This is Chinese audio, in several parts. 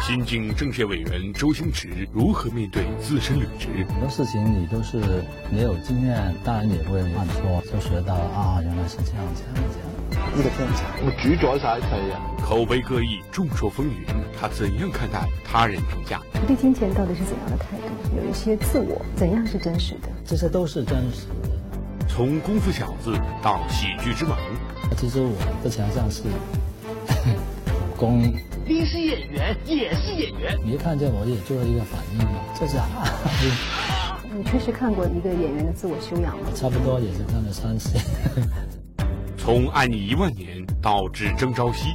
新晋政协委员周星驰如何面对自身履职？很多事情你都是没有经验，当然也会犯错，就学到啊，原来是这样这样这样。呢個天才，我主宰晒一切啊！口碑各异，众说纷纭，他怎样看待他人评价？对金钱到底是怎样的态度？有一些自我，怎样是真实的？这些都是真实的。从功夫小子到喜剧之王，其实我的强项是 武功。你是演员，也是演员。你看见我也做了一个反应，这是啊。你确实看过一个演员的自我修养吗？差不多也是看了三次。从爱你一万年到只争朝夕，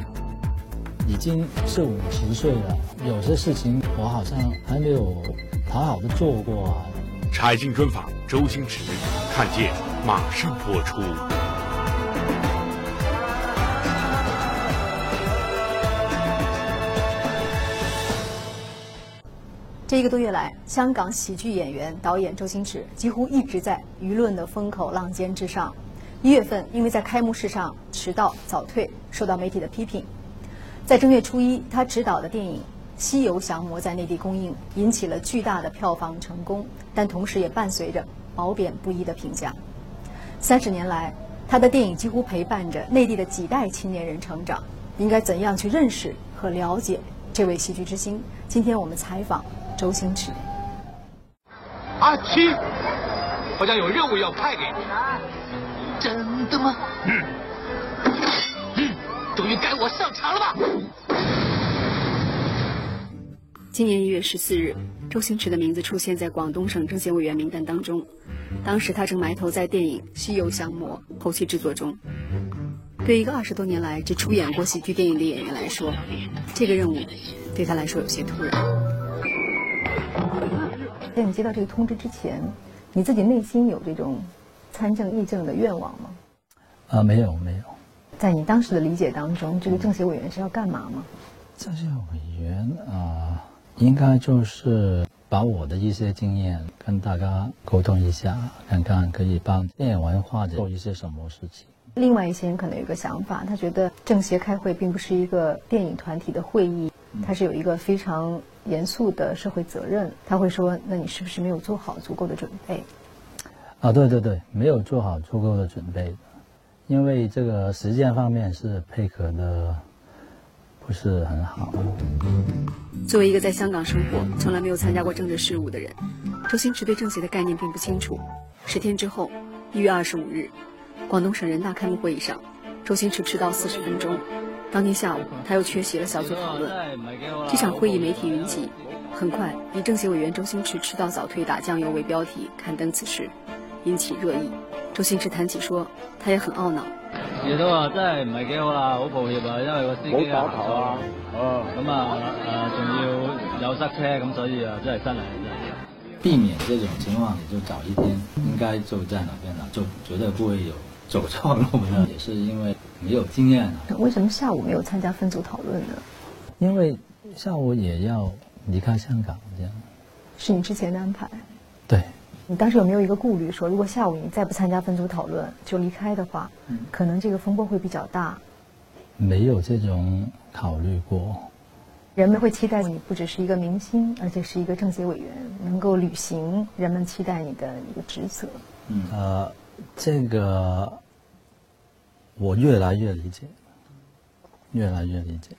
已经是五十岁了，有些事情我好像还没有好好的做过啊。柴静专访周星驰，看见马上播出。这一个多月来，香港喜剧演员、导演周星驰几乎一直在舆论的风口浪尖之上。一月份，因为在开幕式上迟到早退，受到媒体的批评。在正月初一，他执导的电影《西游降魔》在内地公映，引起了巨大的票房成功，但同时也伴随着褒贬不一的评价。三十年来，他的电影几乎陪伴着内地的几代青年人成长。应该怎样去认识和了解这位喜剧之星？今天我们采访。周星驰，阿七，好像有任务要派给你，真的吗？嗯，嗯，终于该我上场了吧？今年一月十四日，周星驰的名字出现在广东省政协委员名单当中，当时他正埋头在电影《西游降魔》后期制作中。对一个二十多年来只出演过喜剧电影的演员来说，这个任务对他来说有些突然。在你接到这个通知之前，你自己内心有这种参政议政的愿望吗？啊，没有，没有。在你当时的理解当中，这个政协委员是要干嘛吗？政协委员啊，应该就是把我的一些经验跟大家沟通一下，看看可以帮电影文化做一些什么事情。另外一些人可能有一个想法，他觉得政协开会并不是一个电影团体的会议，它是有一个非常。严肃的社会责任，他会说：“那你是不是没有做好足够的准备？”啊，对对对，没有做好足够的准备，因为这个时间方面是配合的不是很好。作为一个在香港生活、从来没有参加过政治事务的人，周星驰对政协的概念并不清楚。十天之后，一月二十五日，广东省人大开幕会议上，周星驰迟到四十分钟。当天下午，他又缺席了小组讨论。这场会议媒体云集，很快以政协委员周星驰迟到早退打酱油为标题刊登此事，引起热议。周星驰谈起说，他也很懊恼。亦都話真係唔係幾好啦，好抱歉啊，因為個司機啊。哦，咁啊誒，仲要有塞車，咁所以啊，真係真係。避免這種情況，你就早一天應該就在哪邊了，就絕對不會有走错路呢。也是因为。没有经验。为什么下午没有参加分组讨论呢？因为下午也要离开香港，这样。是你之前的安排。对。你当时有没有一个顾虑，说如果下午你再不参加分组讨论就离开的话，可能这个风波会比较大？没有这种考虑过。人们会期待你不只是一个明星，而且是一个政协委员，能够履行人们期待你的一个职责。嗯。呃，这个。我越来越理解，越来越理解，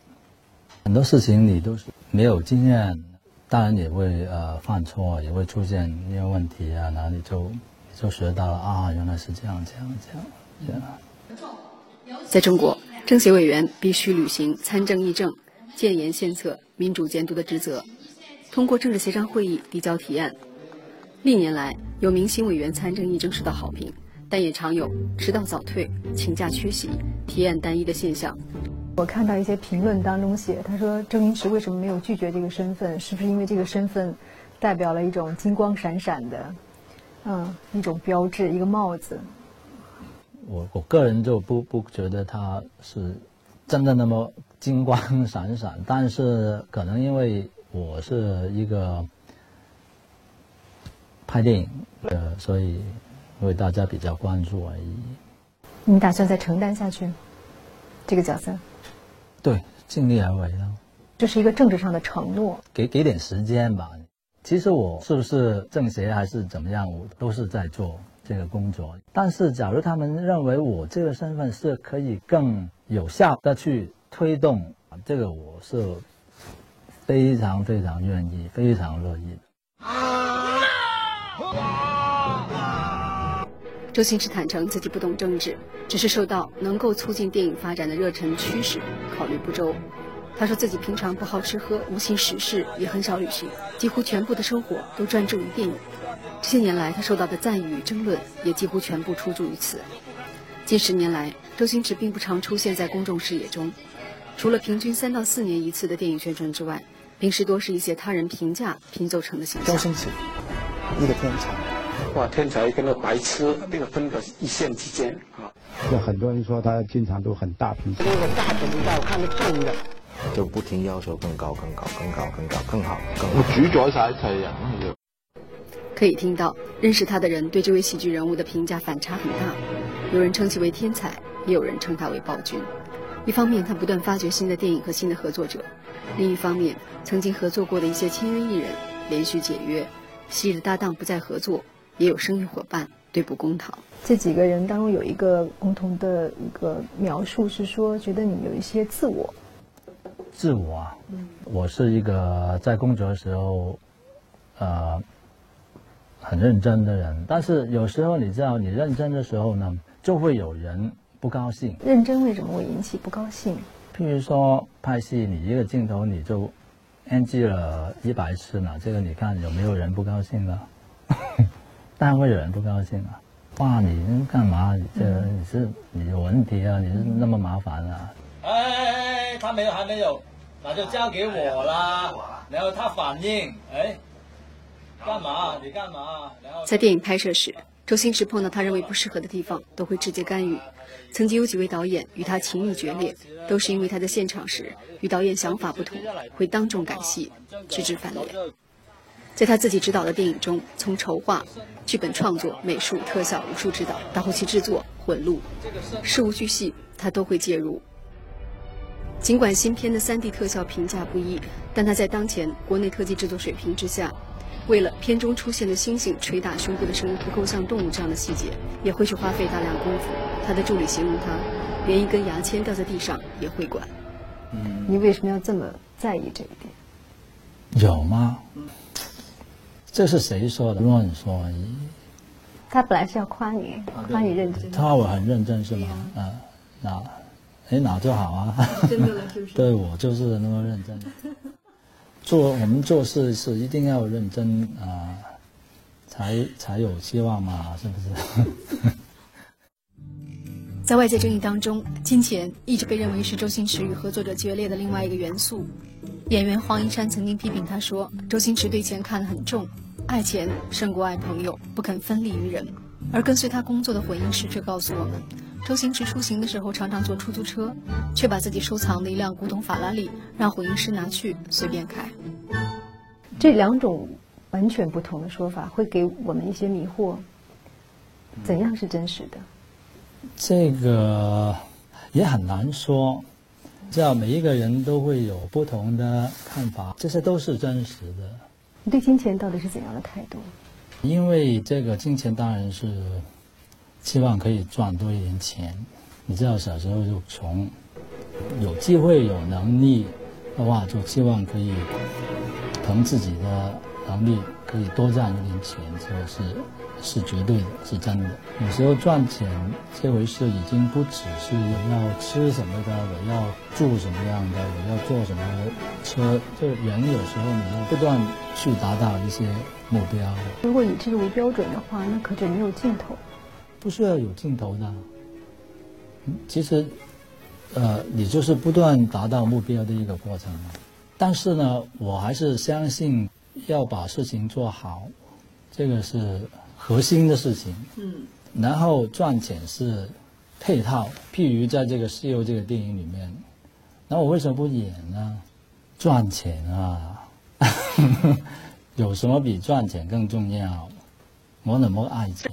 很多事情你都是没有经验，当然也会呃犯错，也会出现一些问题啊，哪里就就学到了啊，原来是这样这样这样这样。在中国，政协委员必须履行参政议政、建言献策、民主监督的职责，通过政治协商会议递交提案。历年来，有明星委员参政议政受到好评。但也常有迟到早退、请假缺席、体验单一的现象。我看到一些评论当中写，他说周星驰为什么没有拒绝这个身份？是不是因为这个身份代表了一种金光闪闪的，嗯，一种标志，一个帽子？我我个人就不不觉得他是真的那么金光 闪闪，但是可能因为我是一个拍电影的，所以。因为大家比较关注而已。你打算再承担下去这个角色？对，尽力而为了。这是一个政治上的承诺，给给点时间吧。其实我是不是政协还是怎么样，我都是在做这个工作。但是，假如他们认为我这个身份是可以更有效的去推动这个，我是非常非常愿意、非常乐意的。周星驰坦诚自己不懂政治，只是受到能够促进电影发展的热忱驱使，考虑不周。他说自己平常不好吃喝，无心时事，也很少旅行，几乎全部的生活都专注于电影。这些年来，他受到的赞誉与争论也几乎全部出自于此。近十年来，周星驰并不常出现在公众视野中，除了平均三到四年一次的电影宣传之外，平时多是一些他人评价拼凑成的形象。周星驰，一个天才，哇，天才跟那白痴那个分隔一线之间啊！就很多人说他经常都很大频，那个大频道看得重的。就不停要求更高、更高、更高、更高、更好、更好。主宰晒一切人可以听到，认识他的人对这位喜剧人物的评价反差很大，有人称其为天才，也有人称他为暴君。一方面，他不断发掘新的电影和新的合作者；另一方面，曾经合作过的一些签约艺人连续解约，昔日搭档不再合作，也有生意伙伴对簿公堂。这几个人当中有一个共同的一个描述是说，觉得你有一些自我。自我啊，我是一个在工作的时候，呃，很认真的人。但是有时候你知道，你认真的时候呢，就会有人不高兴。认真为什么会引起不高兴？譬如说拍戏，你一个镜头你就 NG 了一百次呢，这个你看有没有人不高兴呢？当然会有人不高兴啊！哇，你干嘛？这你是你有问题啊？你是那么麻烦啊？哎，他没有，还没有，那就交给我啦。然后他反应，哎，干嘛？你干嘛？然后在电影拍摄时，周星驰碰到他认为不适合的地方，都会直接干预。曾经有几位导演与他情谊决裂，都是因为他在现场时与导演想法不同，会当众改戏，直至翻脸。在他自己执导的电影中，从筹划、剧本创作、美术、特效、武术指导到后期制作、混录，事无巨细，他都会介入。尽管新片的 3D 特效评价不一，但他在当前国内特技制作水平之下，为了片中出现的猩猩捶打胸部的声音不够像动物这样的细节，也会去花费大量功夫。他的助理形容他，连一根牙签掉在地上也会管。嗯，你为什么要这么在意这一点？有吗？这是谁说的？乱说而已。他本来是要夸你，夸你认真。他我很认真是吗？嗯，那。哎，哪就好啊！对我就是那么认真。做我们做事是一定要认真啊，才才有希望嘛，是不是？在外界争议当中，金钱一直被认为是周星驰与合作者决裂的另外一个元素。演员黄一山曾经批评他说：“周星驰对钱看得很重，爱钱胜过爱朋友，不肯分利于人。”而跟随他工作的混音师却告诉我们。周星驰出行的时候常常坐出租车，却把自己收藏的一辆古董法拉利让混音师拿去随便开。这两种完全不同的说法会给我们一些迷惑。怎样是真实的？这个也很难说，知道每一个人都会有不同的看法，这些都是真实的。你对金钱到底是怎样的态度？因为这个金钱当然是。希望可以赚多一点钱。你知道小时候就穷，有机会有能力的话，就希望可以凭自己的能力可以多赚一点钱，这个是是绝对的，是真的。有时候赚钱这回事已经不只是要吃什么的，我要住什么样的，我要坐什么车。就人有时候你要不断去达到一些目标。如果以这个为标准的话，那可就没有尽头。不需要有尽头的，其实，呃，你就是不断达到目标的一个过程。但是呢，我还是相信要把事情做好，这个是核心的事情。嗯。然后赚钱是配套，譬如在这个《西游》这个电影里面，那我为什么不演呢？赚钱啊，有什么比赚钱更重要？我那么爱钱。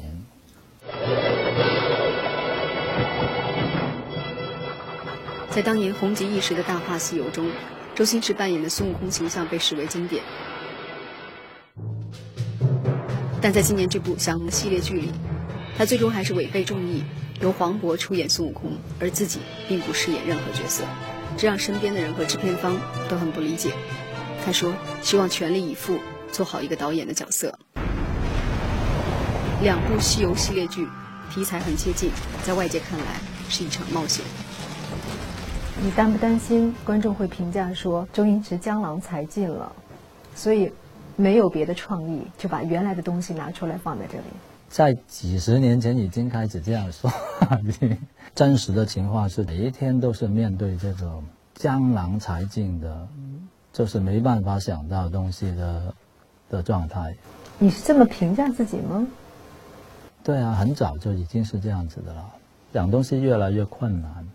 在当年红极一时的《大话西游》中，周星驰扮演的孙悟空形象被视为经典。但在今年这部降龙系列剧里，他最终还是违背众议，由黄渤出演孙悟空，而自己并不饰演任何角色，这让身边的人和制片方都很不理解。他说：“希望全力以赴做好一个导演的角色。”两部西游系列剧题材很接近，在外界看来是一场冒险。你担不担心观众会评价说周星驰江郎才尽了，所以？没有别的创意，就把原来的东西拿出来放在这里。在几十年前已经开始这样说，真实的情况是每一天都是面对这种江郎才尽的，就是没办法想到东西的的状态。你是这么评价自己吗？对啊，很早就已经是这样子的了。想东西越来越困难。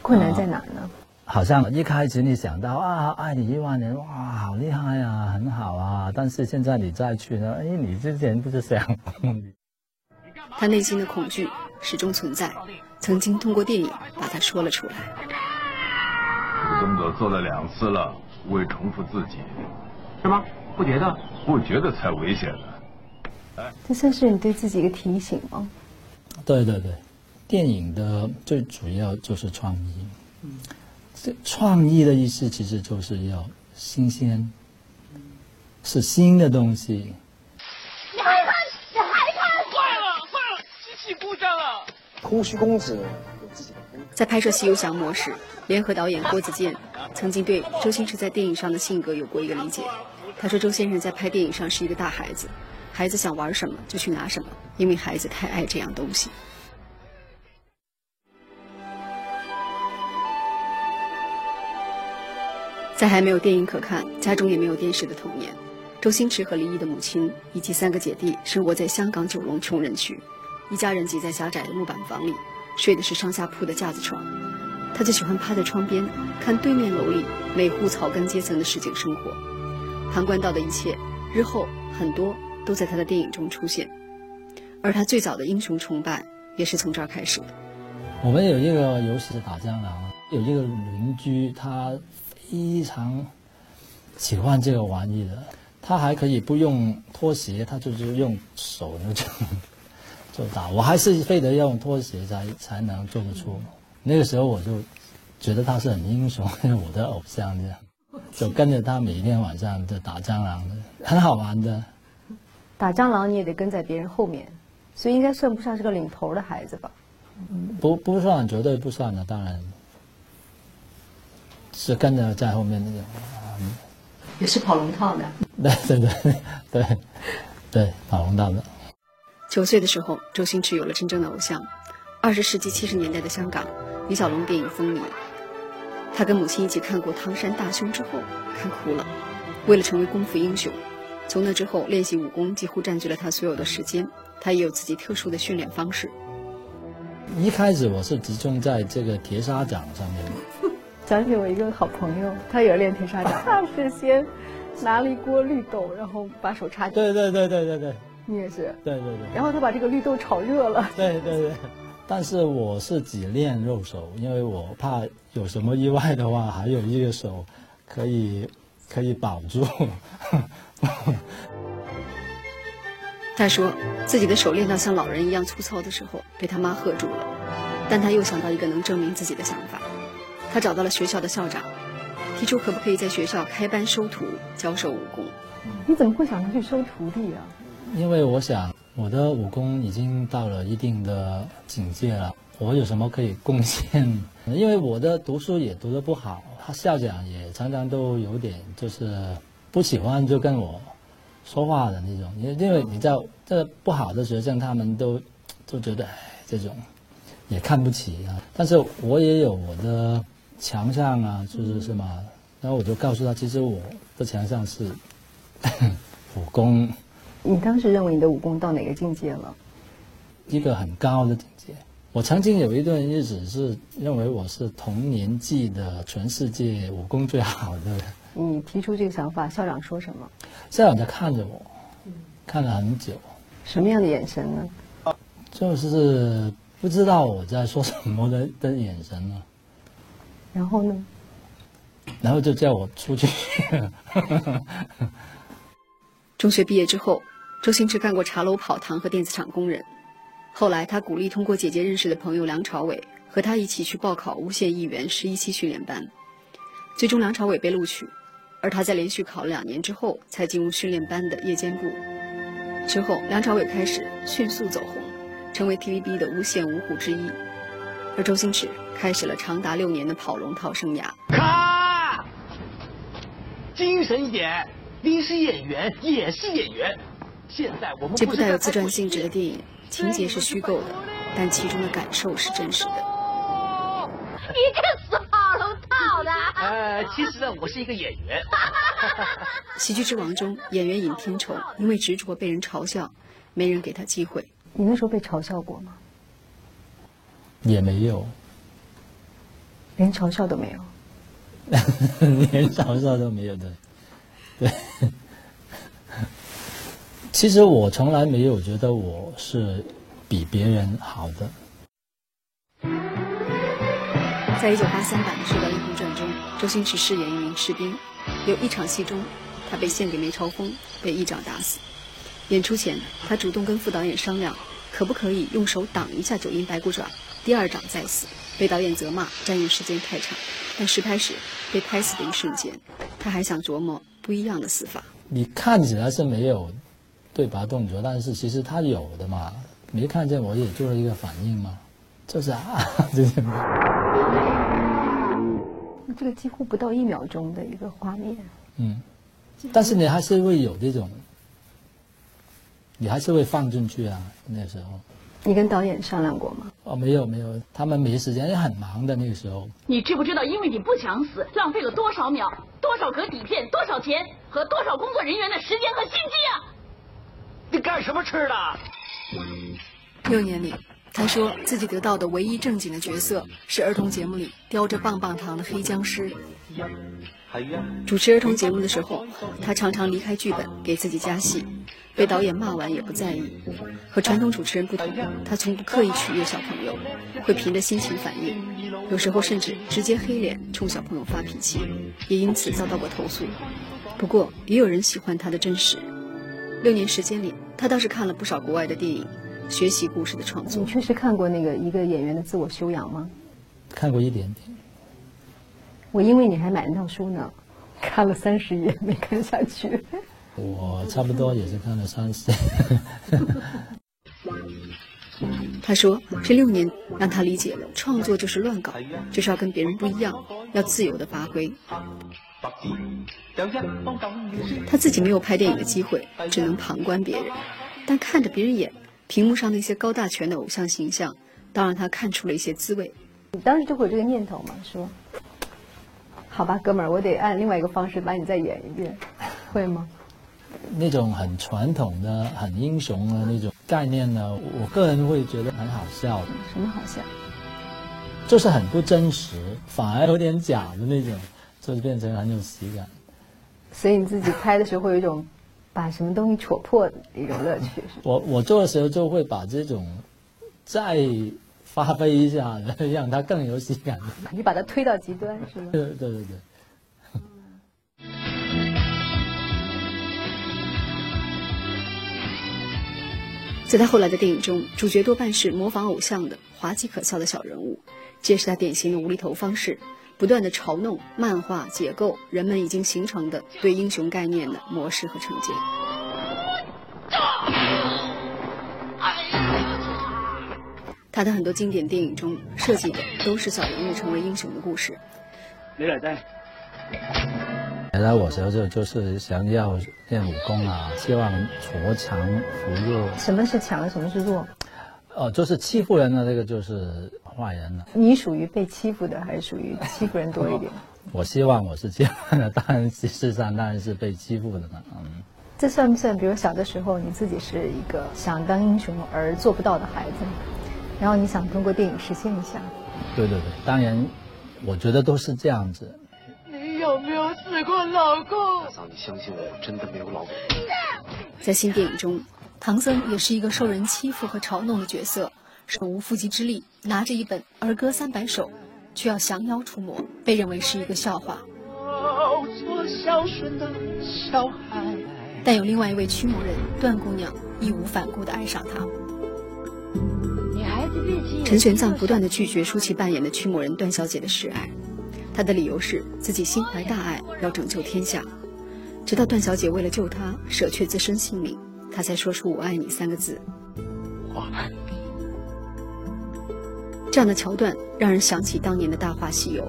困难在哪呢？好像一开始你想到啊，爱你一万年，哇，好厉害啊，很好啊。但是现在你再去呢，哎，你之前不是想？他内心的恐惧始终存在，曾经通过电影把它说了出来。这个动作做了两次了，不会重复自己，是吗？不觉得？不觉得才危险呢。哎，这算是你对自己一个提醒吗？对对对，电影的最主要就是创意。嗯。这创意的意思其实就是要新鲜，是新的东西。你还看？你还看？坏了，坏了，机器故障了。空虚公子在拍摄《西游降魔》时，联合导演郭子健曾经对周星驰在电影上的性格有过一个理解。他说：“周先生在拍电影上是一个大孩子，孩子想玩什么就去拿什么，因为孩子太爱这样东西。”在还没有电影可看、家中也没有电视的童年，周星驰和李毅的母亲以及三个姐弟生活在香港九龙穷人区，一家人挤在狭窄的木板房里，睡的是上下铺的架子床。他就喜欢趴在窗边看对面楼里每户草根阶层的市井生活，旁观到的一切，日后很多都在他的电影中出现。而他最早的英雄崇拜也是从这儿开始的。我们有一个游戏是打蟑螂，有一个邻居他。非常喜欢这个玩意的，他还可以不用拖鞋，他就是用手那种就打。我还是非得要用拖鞋才才能做得出。那个时候我就觉得他是很英雄，我的偶像这样，就跟着他每天晚上就打蟑螂的，很好玩的。打蟑螂你也得跟在别人后面，所以应该算不上是个领头的孩子吧？不不算，绝对不算的，当然。是跟着在后面那种，也是跑龙套的。对对对对对，跑龙套的。九岁的时候，周星驰有了真正的偶像。二十世纪七十年代的香港，李小龙电影风靡。他跟母亲一起看过《唐山大兄》之后，看哭了。为了成为功夫英雄，从那之后练习武功几乎占据了他所有的时间。他也有自己特殊的训练方式。一开始我是集中在这个铁砂掌上面。想起我一个好朋友，他也练铁砂掌。他是先拿了一锅绿豆，然后把手插进去。对对对对对对。你也是。对对对。然后他把这个绿豆炒热了。对对对。但是我是只练肉手，因为我怕有什么意外的话，还有一个手可以可以保住。他说自己的手练到像老人一样粗糙的时候，被他妈喝住了。但他又想到一个能证明自己的想法。他找到了学校的校长，提出可不可以在学校开班收徒，教授武功。你怎么会想着去收徒弟啊？因为我想我的武功已经到了一定的境界了，我有什么可以贡献？因为我的读书也读得不好，他校长也常常都有点就是不喜欢就跟我说话的那种。因因为你知道，这不好的学生他们都都觉得这种也看不起啊。但是我也有我的。强项啊，就是什么？然后我就告诉他，其实我的强项是 武功。你当时认为你的武功到哪个境界了？一个很高的境界。我曾经有一段日子是认为我是同年纪的全世界武功最好的。你提出这个想法，校长说什么？校长在看着我，看了很久。什么样的眼神呢？就是不知道我在说什么的的眼神呢。然后呢？然后就叫我出去。中学毕业之后，周星驰干过茶楼跑堂和电子厂工人。后来，他鼓励通过姐姐认识的朋友梁朝伟和他一起去报考无线艺员十一期训练班。最终，梁朝伟被录取，而他在连续考了两年之后才进入训练班的夜间部。之后，梁朝伟开始迅速走红，成为 TVB 的无线五虎之一，而周星驰开始了长达六年的跑龙套生涯。咔！精神一点，你是演员，也是演员。现在我们这部带有自传性质的电影，情节是虚构的，但其中的感受是真实的。你这死跑龙套的！呃，其实呢，我是一个演员。喜剧之王中，演员尹天仇因为执着被人嘲笑，没人给他机会。你那时候被嘲笑过吗？也没有，连嘲笑都没有。连嘲笑都没有的，对。其实我从来没有觉得我是比别人好的。在一九八三版的《射雕英雄传》中，周星驰饰演一名士兵，有一场戏中，他被献给梅超风，被一掌打死。演出前，他主动跟副导演商量，可不可以用手挡一下九阴白骨爪，第二掌再死。被导演责骂占用时间太长，但实拍时被拍死的一瞬间，他还想琢磨不一样的死法。你看起来是没有对白动作，但是其实他有的嘛，没看见我也做了一个反应嘛，就是啊，这些。这个几乎不到一秒钟的一个画面。嗯，但是你还是会有这种，你还是会放进去啊。那时候，你跟导演商量过吗？哦，没有没有，他们没时间，也很忙的那个时候。你知不知道，因为你不想死，浪费了多少秒、多少格底片、多少钱和多少工作人员的时间和心机啊？你干什么吃的？六年里。他说自己得到的唯一正经的角色是儿童节目里叼着棒棒糖的黑僵尸。主持儿童节目的时候，他常常离开剧本给自己加戏，被导演骂完也不在意。和传统主持人不同，他从不刻意取悦小朋友，会凭着心情反应，有时候甚至直接黑脸冲小朋友发脾气，也因此遭到过投诉。不过也有人喜欢他的真实。六年时间里，他倒是看了不少国外的电影。学习故事的创作，你确实看过那个一个演员的自我修养吗？看过一点点。我因为你还买了套书呢，看了三十页没看下去。我差不多也是看了三十。他说：“这六年让他理解了，创作就是乱搞，就是要跟别人不一样，要自由的发挥。”他自己没有拍电影的机会，只能旁观别人，但看着别人演。屏幕上那些高大全的偶像形象，倒让他看出了一些滋味。你当时就会有这个念头吗？说，好吧，哥们儿，我得按另外一个方式把你再演一遍，会吗？那种很传统的、很英雄的那种概念呢，我个人会觉得很好笑。什么好笑？就是很不真实，反而有点假的那种，就是变成很有喜感。所以你自己拍的时候会有一种。把什么东西戳破的一种乐趣。我我做的时候就会把这种再发挥一下，让它更有喜感。你把它推到极端是吗？对对对对。在他后来的电影中，主角多半是模仿偶像的滑稽可笑的小人物，这是他典型的无厘头方式。不断的嘲弄、漫画解构人们已经形成的对英雄概念的模式和成见。他的很多经典电影中设计的都是小人物成为英雄的故事。李来丹，原来我时候就就是想要练武功啊，希望挫强扶弱。什么是强？什么是弱？哦，就是欺负人的这个就是坏人了。你属于被欺负的，还是属于欺负人多一点？我希望我是这样的，当然事实上当然是被欺负的了。嗯，这算不算？比如小的时候你自己是一个想当英雄而做不到的孩子，然后你想通过电影实现一下？对对对，当然，我觉得都是这样子。你有没有死过老公？大嫂，你相信我，我真的没有老公。在新电影中。唐僧也是一个受人欺负和嘲弄的角色，手无缚鸡之力，拿着一本儿歌三百首，却要降妖除魔，被认为是一个笑话。孝顺的小孩。但有另外一位驱魔人段姑娘义无反顾地爱上他。陈玄奘不断地拒绝舒淇扮演的驱魔人段小姐的示爱，他的理由是自己心怀大爱，要拯救天下。直到段小姐为了救他舍却自身性命，他才说出“我爱你”三个字。我爱你。这样的桥段让人想起当年的《大话西游》，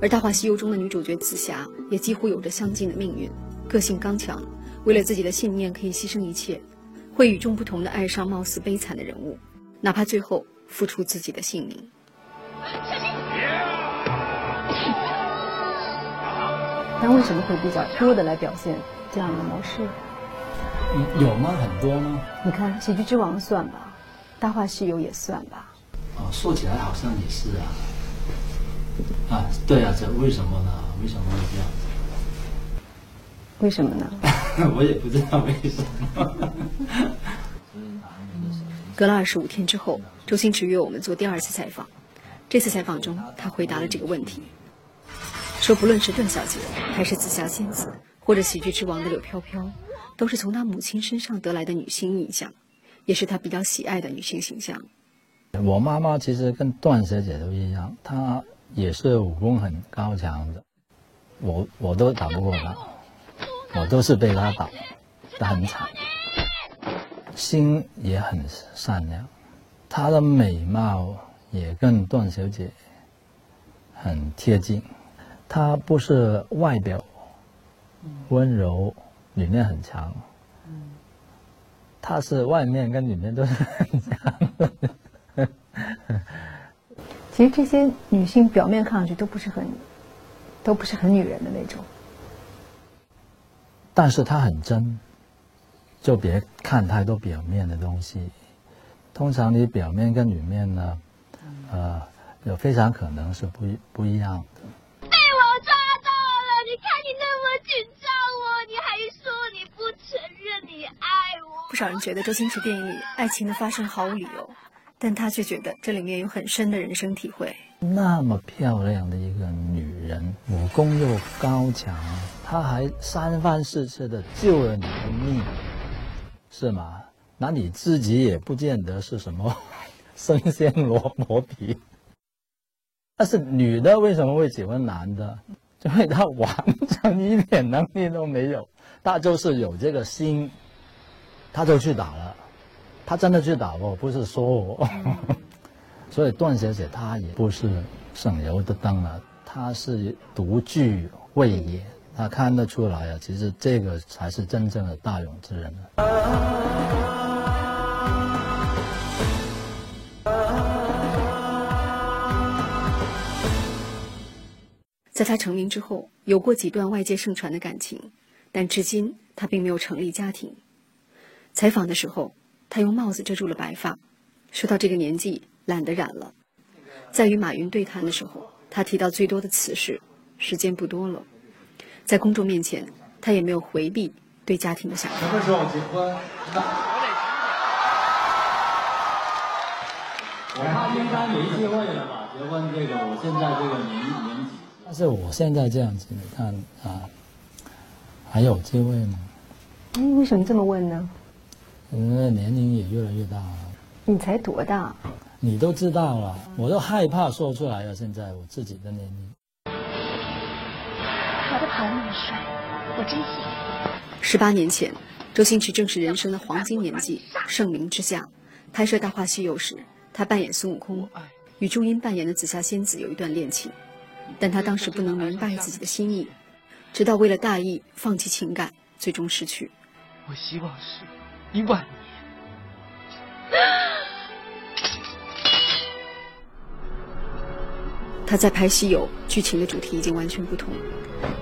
而《大话西游》中的女主角紫霞也几乎有着相近的命运，个性刚强，为了自己的信念可以牺牲一切，会与众不同的爱上貌似悲惨的人物，哪怕最后付出自己的性命。但为什么会比较多的来表现这样的模式？有吗？很多吗？你看《喜剧之王》算吧，《大话西游》也算吧。哦，说起来好像也是啊。啊，对啊，这为什么呢？为什么会这样？为什么呢？我也不知道为什么。隔了二十五天之后，周星驰约我们做第二次采访。这次采访中，他回答了这个问题。说不论是段小姐，还是紫霞仙子，或者喜剧之王的柳飘飘，都是从她母亲身上得来的女性印象，也是她比较喜爱的女性形象。我妈妈其实跟段小姐都一样，她也是武功很高强的，我我都打不过她，我都是被她打，的很惨。心也很善良，她的美貌也跟段小姐很贴近。她不是外表温柔，里面很强。她是外面跟里面都是很强。其实这些女性表面看上去都不是很，都不是很女人的那种。但是她很真，就别看太多表面的东西。通常你表面跟里面呢，呃，有非常可能是不不一样的。不少人觉得周星驰电影里爱情的发生毫无理由，但他却觉得这里面有很深的人生体会。那么漂亮的一个女人，武功又高强，她还三番四次的救了你的命，是吗？那你自己也不见得是什么 生鲜萝卜皮。但是女的为什么会喜欢男的？因为他完全一点能力都没有，他就是有这个心。他就去打了，他真的去打我，不是说我。所以段小姐她也不是省油的灯了，她是独具慧眼，她看得出来啊，其实这个才是真正的大勇之人。在他成名之后，有过几段外界盛传的感情，但至今他并没有成立家庭。采访的时候，他用帽子遮住了白发，说到这个年纪懒得染了。在与马云对谈的时候，他提到最多的词是“时间不多了”。在公众面前，他也没有回避对家庭的想法。什么时候结婚？我怕应该没机会了吧？结婚这个，我现在这个年年纪。但是我现在这样子，你看啊，还有机会吗？哎，为什么这么问呢？嗯，年龄也越来越大了。你才多大？你都知道了，我都害怕说出来了。现在我自己的年龄。跑得跑那么帅，我真喜欢。十八年前，周星驰正是人生的黄金年纪，盛名之下。拍摄《大话西游》时，他扮演孙悟空，与朱茵扮演的紫霞仙子有一段恋情，但他当时不能明白自己的心意，直到为了大义放弃情感，最终失去。我希望是。一万年。他在拍《西游》，剧情的主题已经完全不同，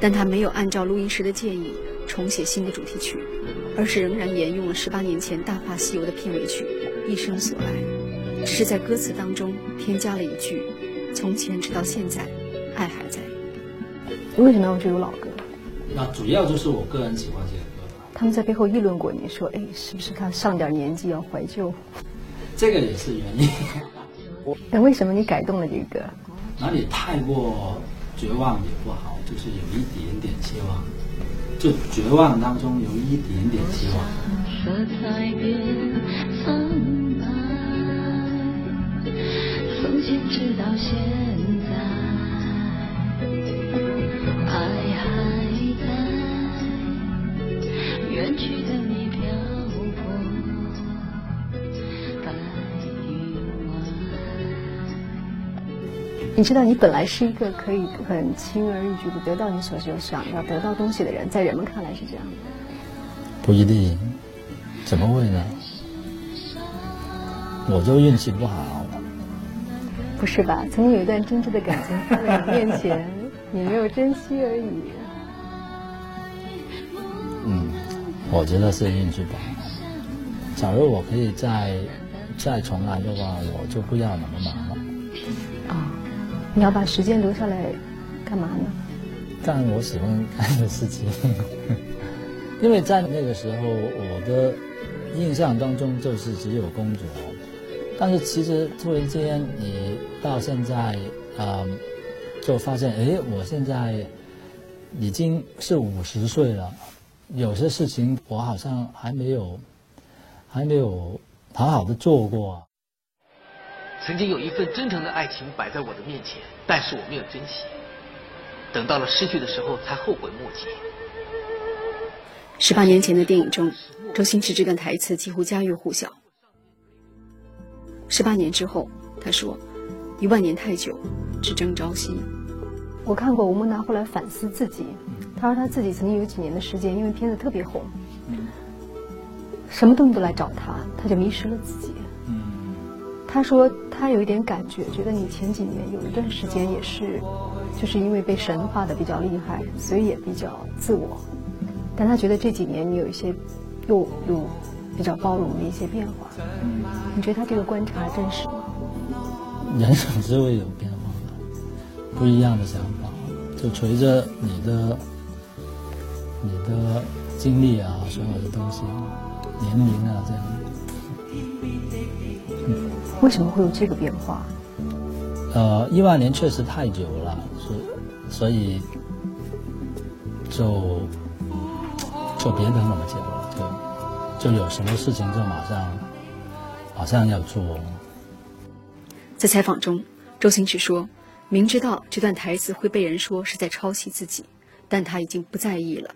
但他没有按照录音师的建议重写新的主题曲，而是仍然沿用了十八年前《大话西游》的片尾曲《一生所爱》，只是在歌词当中添加了一句：“从前直到现在，爱还在。”为什么要这首老歌？那主要就是我个人喜欢这个。他们在背后议论过你，说：“哎，是不是他上点年纪要怀旧？”这个也是原因。那为什么你改动了这个？哪里太过绝望也不好，就是有一点点希望。就绝望当中有一点点希望。说再见苍白，从前直到现在，爱还你知道，你本来是一个可以很轻而易举的得到你所想要得到东西的人，在人们看来是这样的。不一定，怎么会呢？我就运气不好。不是吧？曾经有一段真挚的感情放在你面前，你没有珍惜而已。嗯，我觉得是运气不好。假如我可以再再重来的话，我就不要那么忙你要把时间留下来干嘛呢？干我喜欢干的事情。因为在那个时候，我的印象当中就是只有工作。但是其实突然间，你到现在，呃，就发现，哎，我现在已经是五十岁了，有些事情我好像还没有，还没有好好的做过。曾经有一份真诚的爱情摆在我的面前，但是我没有珍惜，等到了失去的时候才后悔莫及。十八年前的电影中，周星驰这段台词几乎家喻户晓。十八年之后，他说：“一万年太久，只争朝夕。”我看过吴孟达后来反思自己，他说他自己曾经有几年的时间，因为片子特别红，什么东西都来找他，他就迷失了自己。他说他有一点感觉，觉得你前几年有一段时间也是，就是因为被神化的比较厉害，所以也比较自我。但他觉得这几年你有一些又又比较包容的一些变化。你觉得他这个观察真实吗？人总是会有变化的，不一样的想法，就随着你的你的经历啊，所有的东西，年龄啊这样。嗯，为什么会有这个变化？呃，一万年确实太久了，所所以就就别等那么久了，就就有什么事情就马上马上要做。在采访中，周星驰说明知道这段台词会被人说是在抄袭自己，但他已经不在意了。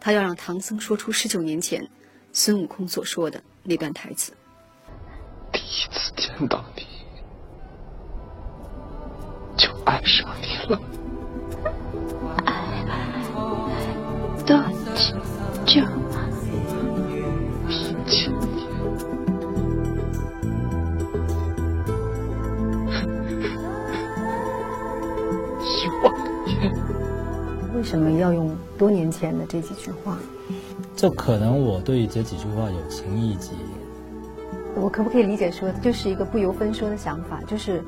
他要让唐僧说出十九年前孙悟空所说的那段台词。第一次见到你，就爱上你了。爱多久？一千年。一万年。为什么要用多年前的这几句话？就可能我对这几句话有情意结。我可不可以理解说，就是一个不由分说的想法，就是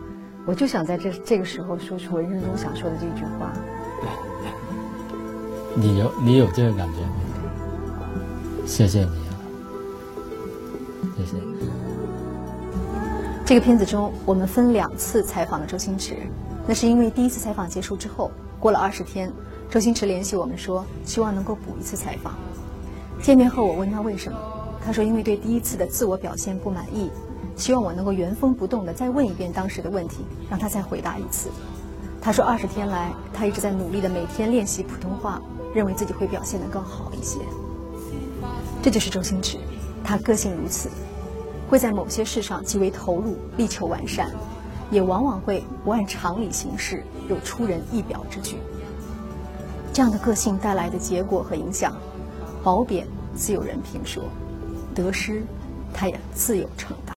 我就想在这这个时候说出我人生中想说的这句话。你有你有这个感觉吗？谢谢你啊，谢谢。这个片子中，我们分两次采访了周星驰，那是因为第一次采访结束之后，过了二十天，周星驰联系我们说，希望能够补一次采访。见面后，我问他为什么。他说：“因为对第一次的自我表现不满意，希望我能够原封不动的再问一遍当时的问题，让他再回答一次。”他说：“二十天来，他一直在努力的每天练习普通话，认为自己会表现得更好一些。”这就是周星驰，他个性如此，会在某些事上极为投入，力求完善，也往往会不按常理行事，有出人意表之举。这样的个性带来的结果和影响，褒贬自有人评说。得失，他也自有承担。